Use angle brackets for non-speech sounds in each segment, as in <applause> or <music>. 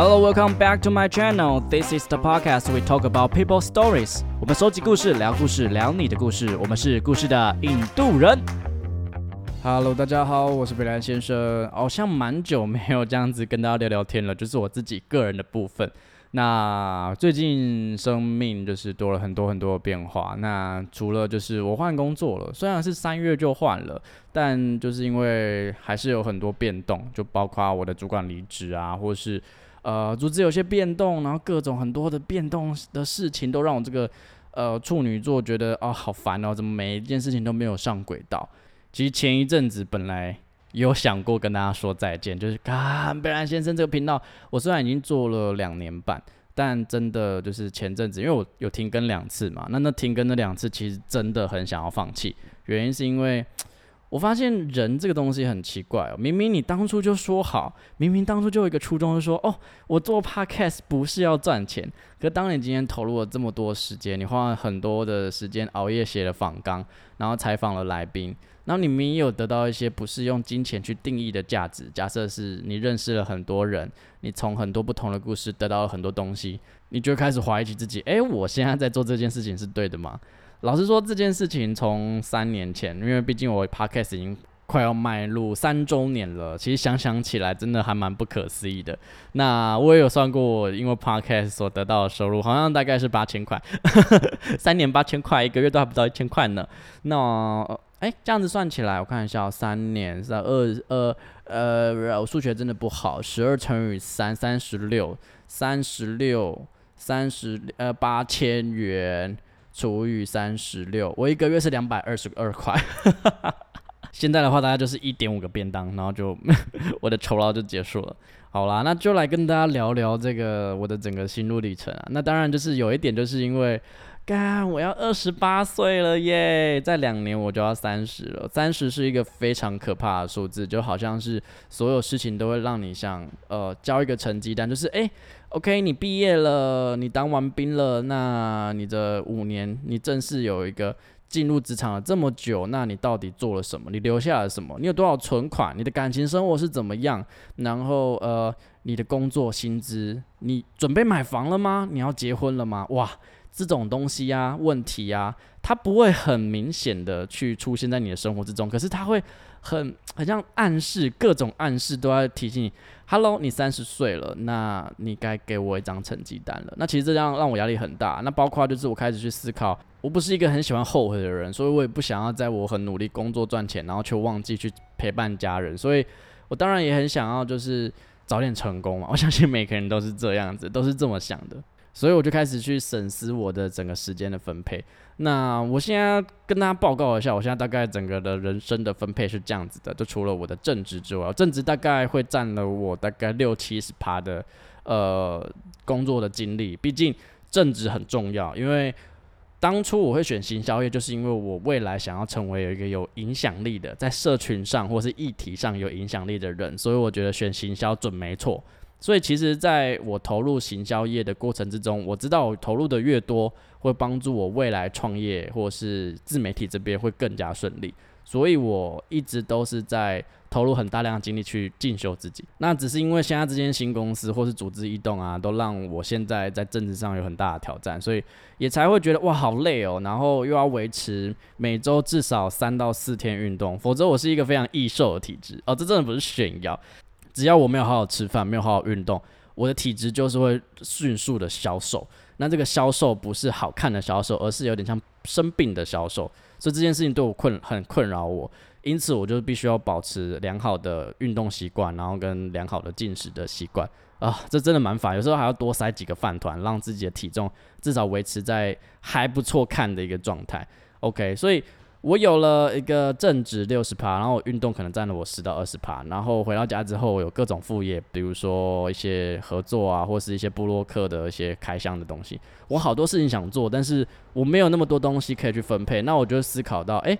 Hello, welcome back to my channel. This is the podcast we talk about people stories. 我们收集故事，聊故事，聊你的故事。我们是故事的印度人。Hello，大家好，我是北兰先生。好像蛮久没有这样子跟大家聊聊天了，就是我自己个人的部分。那最近生命就是多了很多很多的变化。那除了就是我换工作了，虽然是三月就换了，但就是因为还是有很多变动，就包括我的主管离职啊，或是。呃，组织有些变动，然后各种很多的变动的事情，都让我这个呃处女座觉得哦好烦哦，怎么每一件事情都没有上轨道？其实前一阵子本来有想过跟大家说再见，就是看贝兰先生这个频道，我虽然已经做了两年半，但真的就是前阵子，因为我有停更两次嘛，那那停更那两次其实真的很想要放弃，原因是因为。我发现人这个东西很奇怪哦，明明你当初就说好，明明当初就有一个初衷，是说哦，我做 podcast 不是要赚钱。可当你今天投入了这么多时间，你花了很多的时间熬夜写了访纲，然后采访了来宾，然后你明明有得到一些不是用金钱去定义的价值。假设是你认识了很多人，你从很多不同的故事得到了很多东西，你就开始怀疑起自己，诶，我现在在做这件事情是对的吗？老实说，这件事情从三年前，因为毕竟我 podcast 已经快要迈入三周年了，其实想想起来，真的还蛮不可思议的。那我也有算过，因为 podcast 所得到的收入，好像大概是八千块，<laughs> 三年八千块，一个月都还不到一千块呢。那哎，这样子算起来，我看一下，三年是二二呃，我数学真的不好，十二乘以三，三十六，三十六，三十呃八千元。除以三十六，我一个月是两百二十二块。<laughs> 现在的话，大家就是一点五个便当，然后就 <laughs> 我的酬劳就结束了。好啦，那就来跟大家聊聊这个我的整个心路历程啊。那当然就是有一点，就是因为。干，我要二十八岁了耶！在两年我就要三十了。三十是一个非常可怕的数字，就好像是所有事情都会让你像呃交一个成绩单，就是诶 o k 你毕业了，你当完兵了，那你的五年你正式有一个进入职场了这么久，那你到底做了什么？你留下了什么？你有多少存款？你的感情生活是怎么样？然后呃，你的工作薪资？你准备买房了吗？你要结婚了吗？哇！这种东西呀，问题呀，它不会很明显的去出现在你的生活之中，可是它会很很像暗示，各种暗示都在提醒你，Hello，你三十岁了，那你该给我一张成绩单了。那其实这样让我压力很大。那包括就是我开始去思考，我不是一个很喜欢后悔的人，所以我也不想要在我很努力工作赚钱，然后却忘记去陪伴家人。所以我当然也很想要就是早点成功嘛。我相信每个人都是这样子，都是这么想的。所以我就开始去审视我的整个时间的分配。那我现在跟大家报告一下，我现在大概整个的人生的分配是这样子的：就除了我的正职之外，正职大概会占了我大概六七十趴的呃工作的精力。毕竟正职很重要，因为当初我会选行销业，就是因为我未来想要成为一个有影响力的，在社群上或是议题上有影响力的人，所以我觉得选行销准没错。所以其实，在我投入行销业的过程之中，我知道我投入的越多，会帮助我未来创业或是自媒体这边会更加顺利。所以我一直都是在投入很大量的精力去进修自己。那只是因为现在这间新公司或是组织异动啊，都让我现在在政治上有很大的挑战，所以也才会觉得哇好累哦。然后又要维持每周至少三到四天运动，否则我是一个非常易瘦的体质哦。这真的不是炫耀。只要我没有好好吃饭，没有好好运动，我的体质就是会迅速的消瘦。那这个消瘦不是好看的消瘦，而是有点像生病的消瘦。所以这件事情对我困很困扰我，因此我就必须要保持良好的运动习惯，然后跟良好的进食的习惯啊，这真的蛮烦。有时候还要多塞几个饭团，让自己的体重至少维持在还不错看的一个状态。OK，所以。我有了一个正值六十趴，然后运动可能占了我十到二十趴，然后回到家之后有各种副业，比如说一些合作啊，或是一些布洛克的一些开箱的东西。我好多事情想做，但是我没有那么多东西可以去分配。那我就思考到，哎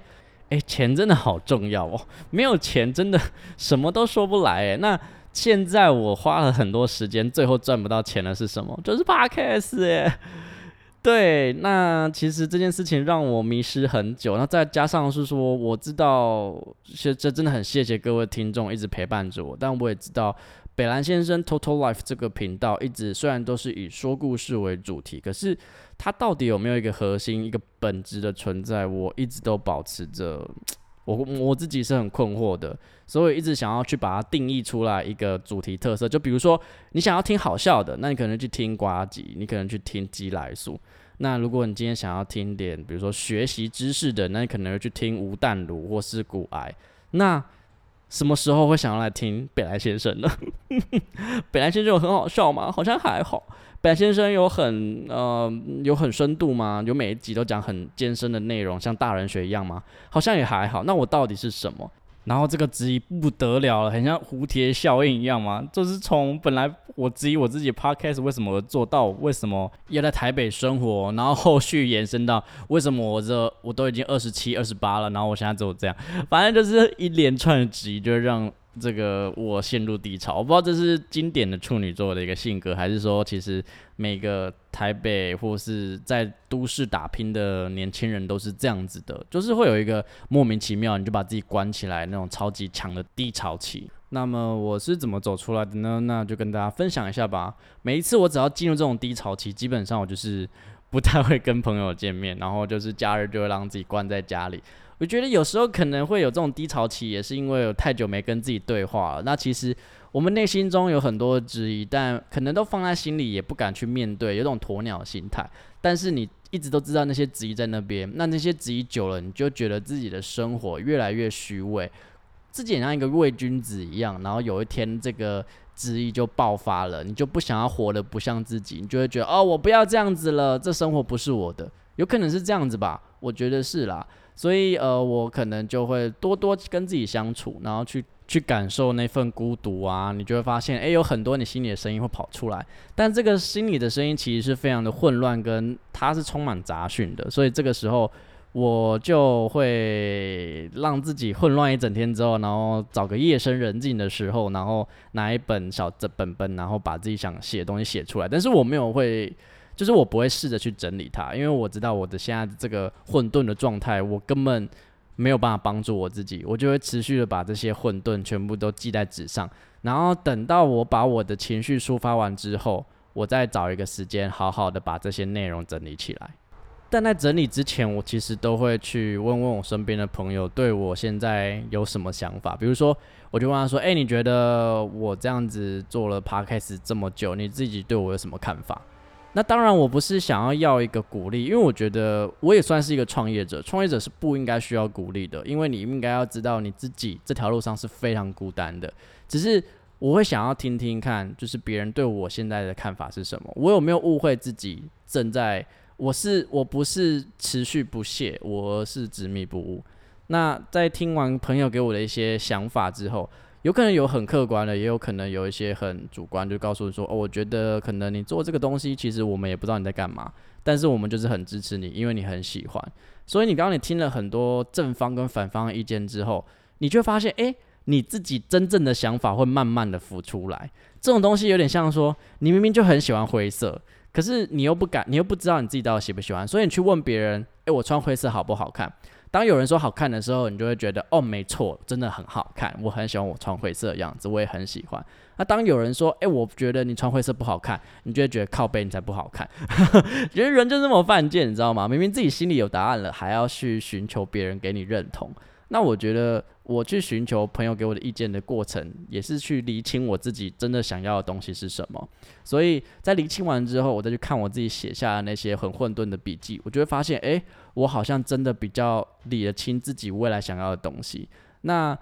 哎，钱真的好重要哦，<laughs> 没有钱真的什么都说不来。哎，那现在我花了很多时间，最后赚不到钱的是什么？就是 Podcast 哎。对，那其实这件事情让我迷失很久，那再加上是说，我知道，这这真的很谢谢各位听众一直陪伴着我，但我也知道北兰先生 Total Life 这个频道一直虽然都是以说故事为主题，可是它到底有没有一个核心、一个本质的存在？我一直都保持着，我我自己是很困惑的，所以一直想要去把它定义出来一个主题特色。就比如说，你想要听好笑的，那你可能去听瓜吉，你可能去听鸡来素。那如果你今天想要听点，比如说学习知识的，那你可能会去听吴淡如或是古癌。那什么时候会想要来听北来先生呢？<laughs> 北来先生有很好笑吗？好像还好。北来先生有很呃有很深度吗？有每一集都讲很艰深的内容，像大人学一样吗？好像也还好。那我到底是什么？然后这个质疑不得了了，很像蝴蝶效应一样嘛，就是从本来我质疑我自己 podcast 为什么做到，为什么要在台北生活，然后后续延伸到为什么我这我都已经二十七、二十八了，然后我现在只有这样，反正就是一连串的质疑，就让。这个我陷入低潮，我不知道这是经典的处女座的一个性格，还是说其实每个台北或是在都市打拼的年轻人都是这样子的，就是会有一个莫名其妙，你就把自己关起来那种超级强的低潮期。那么我是怎么走出来的呢？那就跟大家分享一下吧。每一次我只要进入这种低潮期，基本上我就是不太会跟朋友见面，然后就是假日就会让自己关在家里。我觉得有时候可能会有这种低潮期，也是因为有太久没跟自己对话了。那其实我们内心中有很多质疑，但可能都放在心里，也不敢去面对，有种鸵鸟心态。但是你一直都知道那些质疑在那边，那那些质疑久了，你就觉得自己的生活越来越虚伪，自己也像一个伪君子一样。然后有一天这个质疑就爆发了，你就不想要活得不像自己，你就会觉得哦，我不要这样子了，这生活不是我的。有可能是这样子吧，我觉得是啦。所以，呃，我可能就会多多跟自己相处，然后去去感受那份孤独啊。你就会发现，诶，有很多你心里的声音会跑出来，但这个心里的声音其实是非常的混乱，跟它是充满杂讯的。所以这个时候，我就会让自己混乱一整天之后，然后找个夜深人静的时候，然后拿一本小这本本，然后把自己想写的东西写出来。但是我没有会。就是我不会试着去整理它，因为我知道我的现在这个混沌的状态，我根本没有办法帮助我自己，我就会持续的把这些混沌全部都记在纸上，然后等到我把我的情绪抒发完之后，我再找一个时间好好的把这些内容整理起来。但在整理之前，我其实都会去问问我身边的朋友对我现在有什么想法，比如说，我就问他说：“哎，你觉得我这样子做了 podcast 这么久，你自己对我有什么看法？”那当然，我不是想要要一个鼓励，因为我觉得我也算是一个创业者。创业者是不应该需要鼓励的，因为你应该要知道你自己这条路上是非常孤单的。只是我会想要听听看，就是别人对我现在的看法是什么。我有没有误会自己正在？我是我不是持续不懈，我是执迷不悟。那在听完朋友给我的一些想法之后。有可能有很客观的，也有可能有一些很主观，就告诉你说，哦，我觉得可能你做这个东西，其实我们也不知道你在干嘛，但是我们就是很支持你，因为你很喜欢。所以你刚刚你听了很多正方跟反方的意见之后，你就发现，诶，你自己真正的想法会慢慢的浮出来。这种东西有点像说，你明明就很喜欢灰色，可是你又不敢，你又不知道你自己到底喜不喜欢，所以你去问别人，诶，我穿灰色好不好看？当有人说好看的时候，你就会觉得哦，没错，真的很好看。我很喜欢我穿灰色的样子，我也很喜欢。那当有人说，诶，我觉得你穿灰色不好看，你就会觉得靠背你才不好看。<laughs> 觉得人就这么犯贱，你知道吗？明明自己心里有答案了，还要去寻求别人给你认同。那我觉得，我去寻求朋友给我的意见的过程，也是去厘清我自己真的想要的东西是什么。所以在厘清完之后，我再去看我自己写下的那些很混沌的笔记，我就会发现，诶，我好像真的比较理得清自己未来想要的东西。那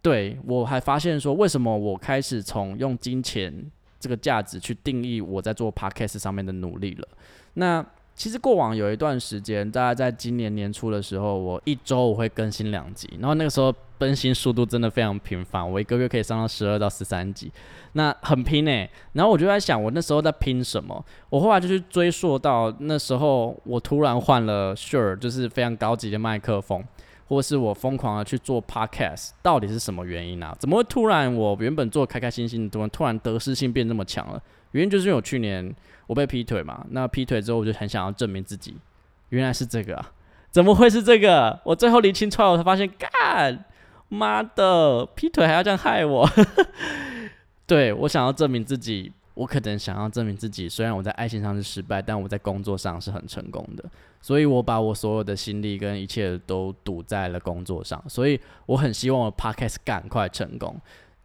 对我还发现说，为什么我开始从用金钱这个价值去定义我在做 podcast 上面的努力了？那其实过往有一段时间，大概在今年年初的时候，我一周我会更新两集，然后那个时候更新速度真的非常频繁，我一个月可以上到十二到十三集，那很拼诶。然后我就在想，我那时候在拼什么？我后来就去追溯到那时候，我突然换了 Sure，就是非常高级的麦克风，或是我疯狂的去做 Podcast，到底是什么原因啊？怎么会突然我原本做开开心心的，突然突然得失心变那么强了？原因就是因为我去年。我被劈腿嘛？那劈腿之后，我就很想要证明自己，原来是这个啊！<laughs> 怎么会是这个？我最后理清出来，我才发现，干妈的劈腿还要这样害我！<laughs> 对我想要证明自己，我可能想要证明自己，虽然我在爱情上是失败，但我在工作上是很成功的。所以我把我所有的心力跟一切都赌在了工作上，所以我很希望我 podcast 赶快成功。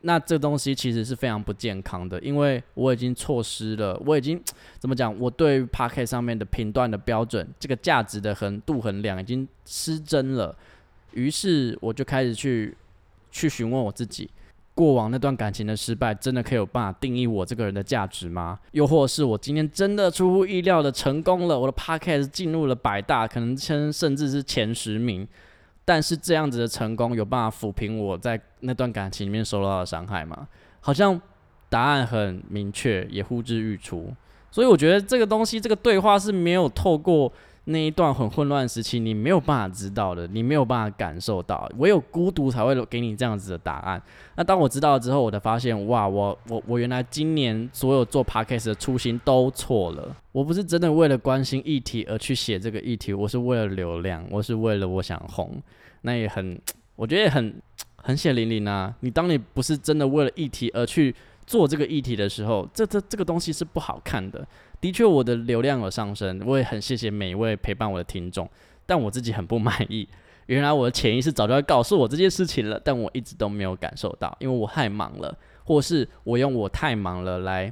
那这东西其实是非常不健康的，因为我已经错失了，我已经 <tsk> 怎么讲？我对 podcast 上面的评断的标准，这个价值的衡度衡量已经失真了。于是我就开始去去询问我自己，过往那段感情的失败，真的可以有办法定义我这个人的价值吗？又或是我今天真的出乎意料的成功了，我的 podcast 进入了百大，可能甚甚至是前十名，但是这样子的成功有办法抚平我在那段感情里面受到的伤害吗？好像答案很明确，也呼之欲出。所以我觉得这个东西，这个对话是没有透过。那一段很混乱时期，你没有办法知道的，你没有办法感受到，唯有孤独才会给你这样子的答案。那当我知道了之后，我才发现，哇，我我我原来今年所有做 podcast 的初心都错了。我不是真的为了关心议题而去写这个议题，我是为了流量，我是为了我想红。那也很，我觉得也很很血淋淋啊。你当你不是真的为了议题而去做这个议题的时候，这这这个东西是不好看的。的确，我的流量有上升，我也很谢谢每一位陪伴我的听众，但我自己很不满意。<laughs> 原来我的潜意识早就要告诉我这件事情了，但我一直都没有感受到，因为我太忙了，或是我用我太忙了来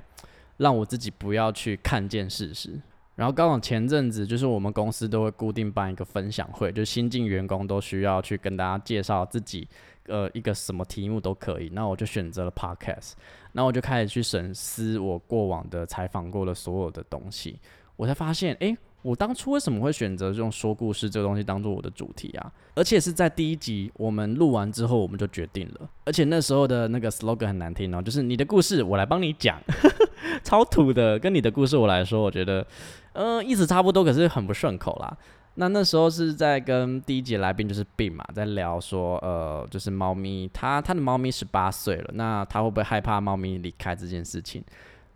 让我自己不要去看见事实。然后刚好前阵子，就是我们公司都会固定办一个分享会，就新进员工都需要去跟大家介绍自己。呃，一个什么题目都可以，那我就选择了 podcast，然后我就开始去审思我过往的采访过的所有的东西，我才发现，诶，我当初为什么会选择这种说故事这个东西当做我的主题啊？而且是在第一集我们录完之后，我们就决定了，而且那时候的那个 slogan 很难听哦，就是你的故事我来帮你讲，<laughs> 超土的，跟你的故事我来说，我觉得，嗯，意思差不多，可是很不顺口啦。那那时候是在跟第一节来宾就是病嘛，在聊说，呃，就是猫咪，他他的猫咪十八岁了，那他会不会害怕猫咪离开这件事情？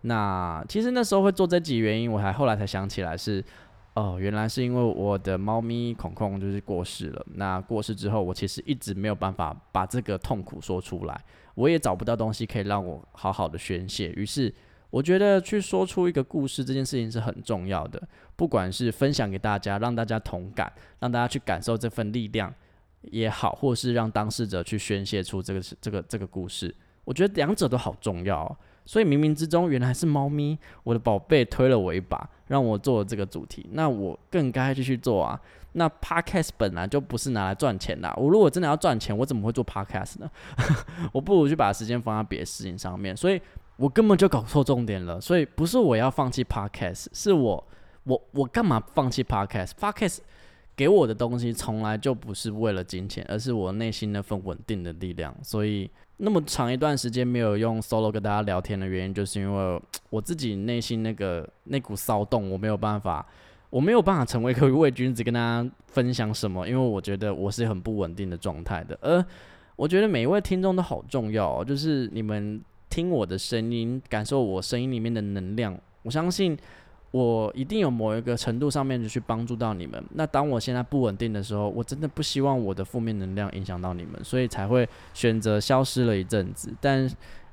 那其实那时候会做这集原因，我还后来才想起来是，哦，原来是因为我的猫咪孔孔就是过世了。那过世之后，我其实一直没有办法把这个痛苦说出来，我也找不到东西可以让我好好的宣泄，于是。我觉得去说出一个故事这件事情是很重要的，不管是分享给大家，让大家同感，让大家去感受这份力量也好，或是让当事者去宣泄出这个这个这个故事，我觉得两者都好重要。所以冥冥之中，原来是猫咪，我的宝贝推了我一把，让我做了这个主题，那我更该继续做啊。那 podcast 本来就不是拿来赚钱的，我如果真的要赚钱，我怎么会做 podcast 呢？<laughs> 我不如去把时间放在别的事情上面。所以。我根本就搞错重点了，所以不是我要放弃 podcast，是我我我干嘛放弃 podcast？podcast 给我的东西从来就不是为了金钱，而是我内心那份稳定的力量。所以那么长一段时间没有用 solo 跟大家聊天的原因，就是因为我自己内心那个那股骚动，我没有办法，我没有办法成为一个伪君子跟大家分享什么，因为我觉得我是很不稳定的状态的。而我觉得每一位听众都好重要，就是你们。听我的声音，感受我声音里面的能量。我相信我一定有某一个程度上面就去帮助到你们。那当我现在不稳定的时候，我真的不希望我的负面能量影响到你们，所以才会选择消失了一阵子。但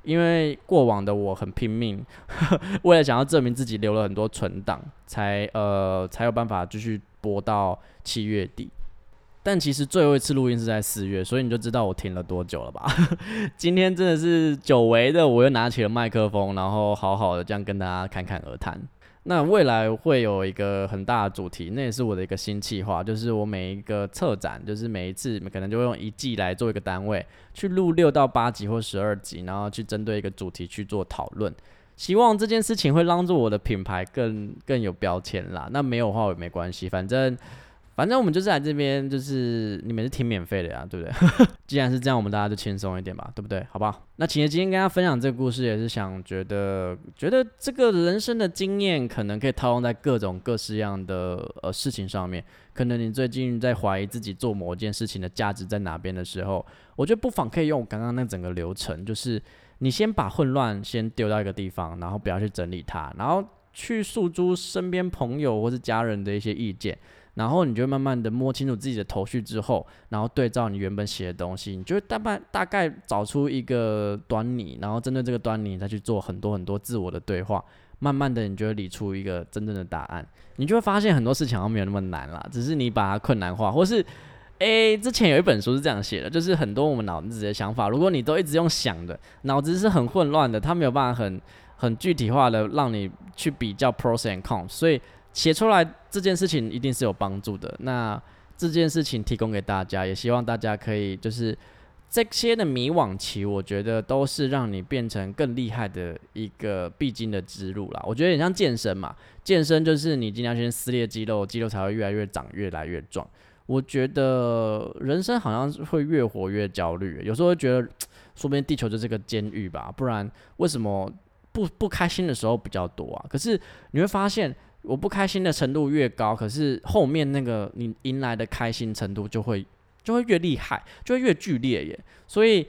因为过往的我很拼命，<laughs> 为了想要证明自己，留了很多存档，才呃才有办法继续播到七月底。但其实最后一次录音是在四月，所以你就知道我停了多久了吧？<laughs> 今天真的是久违的，我又拿起了麦克风，然后好好的这样跟大家侃侃而谈。那未来会有一个很大的主题，那也是我的一个新计划，就是我每一个策展，就是每一次可能就会用一季来做一个单位，去录六到八集或十二集，然后去针对一个主题去做讨论。希望这件事情会帮助我的品牌更更有标签啦。那没有的话也没关系，反正。反正我们就是来这边，就是你们是挺免费的呀，对不对？<laughs> 既然是这样，我们大家就轻松一点吧，对不对？好不好？那其实今天跟大家分享这个故事，也是想觉得，觉得这个人生的经验可能可以套用在各种各式样的呃事情上面。可能你最近在怀疑自己做某件事情的价值在哪边的时候，我觉得不妨可以用刚刚那整个流程，就是你先把混乱先丢到一个地方，然后不要去整理它，然后去诉诸身边朋友或是家人的一些意见。然后你就慢慢的摸清楚自己的头绪之后，然后对照你原本写的东西，你就会大概大概找出一个端倪，然后针对这个端倪再去做很多很多自我的对话，慢慢的你就会理出一个真正的答案，你就会发现很多事情好像没有那么难啦，只是你把它困难化，或是。诶，之前有一本书是这样写的，就是很多我们脑子的想法，如果你都一直用想的，脑子是很混乱的，它没有办法很很具体化的让你去比较 pros and cons，所以写出来这件事情一定是有帮助的。那这件事情提供给大家，也希望大家可以就是这些的迷惘期，我觉得都是让你变成更厉害的一个必经的之路啦。我觉得很像健身嘛，健身就是你尽量先撕裂肌肉，肌肉才会越来越长，越来越壮。我觉得人生好像会越活越焦虑，有时候觉得，说不定地球就是个监狱吧，不然为什么不不开心的时候比较多啊？可是你会发现，我不开心的程度越高，可是后面那个你迎来的开心程度就会就会越厉害，就会越剧烈耶。所以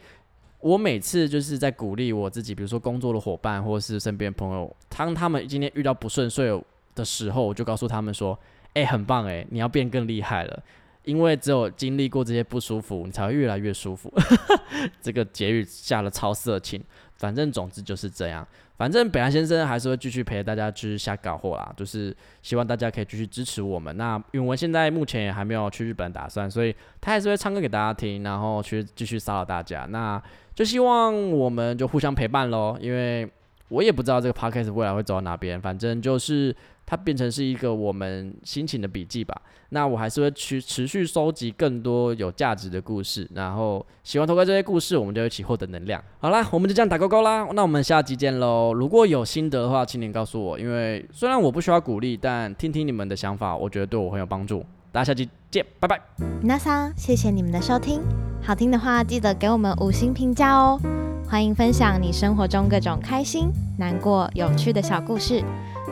我每次就是在鼓励我自己，比如说工作的伙伴或是身边朋友，当他们今天遇到不顺遂的时候，我就告诉他们说：“哎，很棒哎，你要变更厉害了。”因为只有经历过这些不舒服，你才会越来越舒服。<laughs> 这个结语下了超色情，反正总之就是这样。反正北岸先生还是会继续陪大家去瞎搞货啦，就是希望大家可以继续支持我们。那永文现在目前也还没有去日本打算，所以他还是会唱歌给大家听，然后去继续骚扰大家。那就希望我们就互相陪伴喽，因为我也不知道这个 podcast 未来会走到哪边，反正就是。它变成是一个我们心情的笔记吧。那我还是会去持续收集更多有价值的故事，然后喜欢透过这些故事，我们就一起获得能量。好啦，我们就这样打勾勾啦。那我们下集见喽。如果有心得的话，请你告诉我，因为虽然我不需要鼓励，但听听你们的想法，我觉得对我很有帮助。大家下期见，拜拜。那桑，谢谢你们的收听。好听的话，记得给我们五星评价哦。欢迎分享你生活中各种开心、难过、有趣的小故事。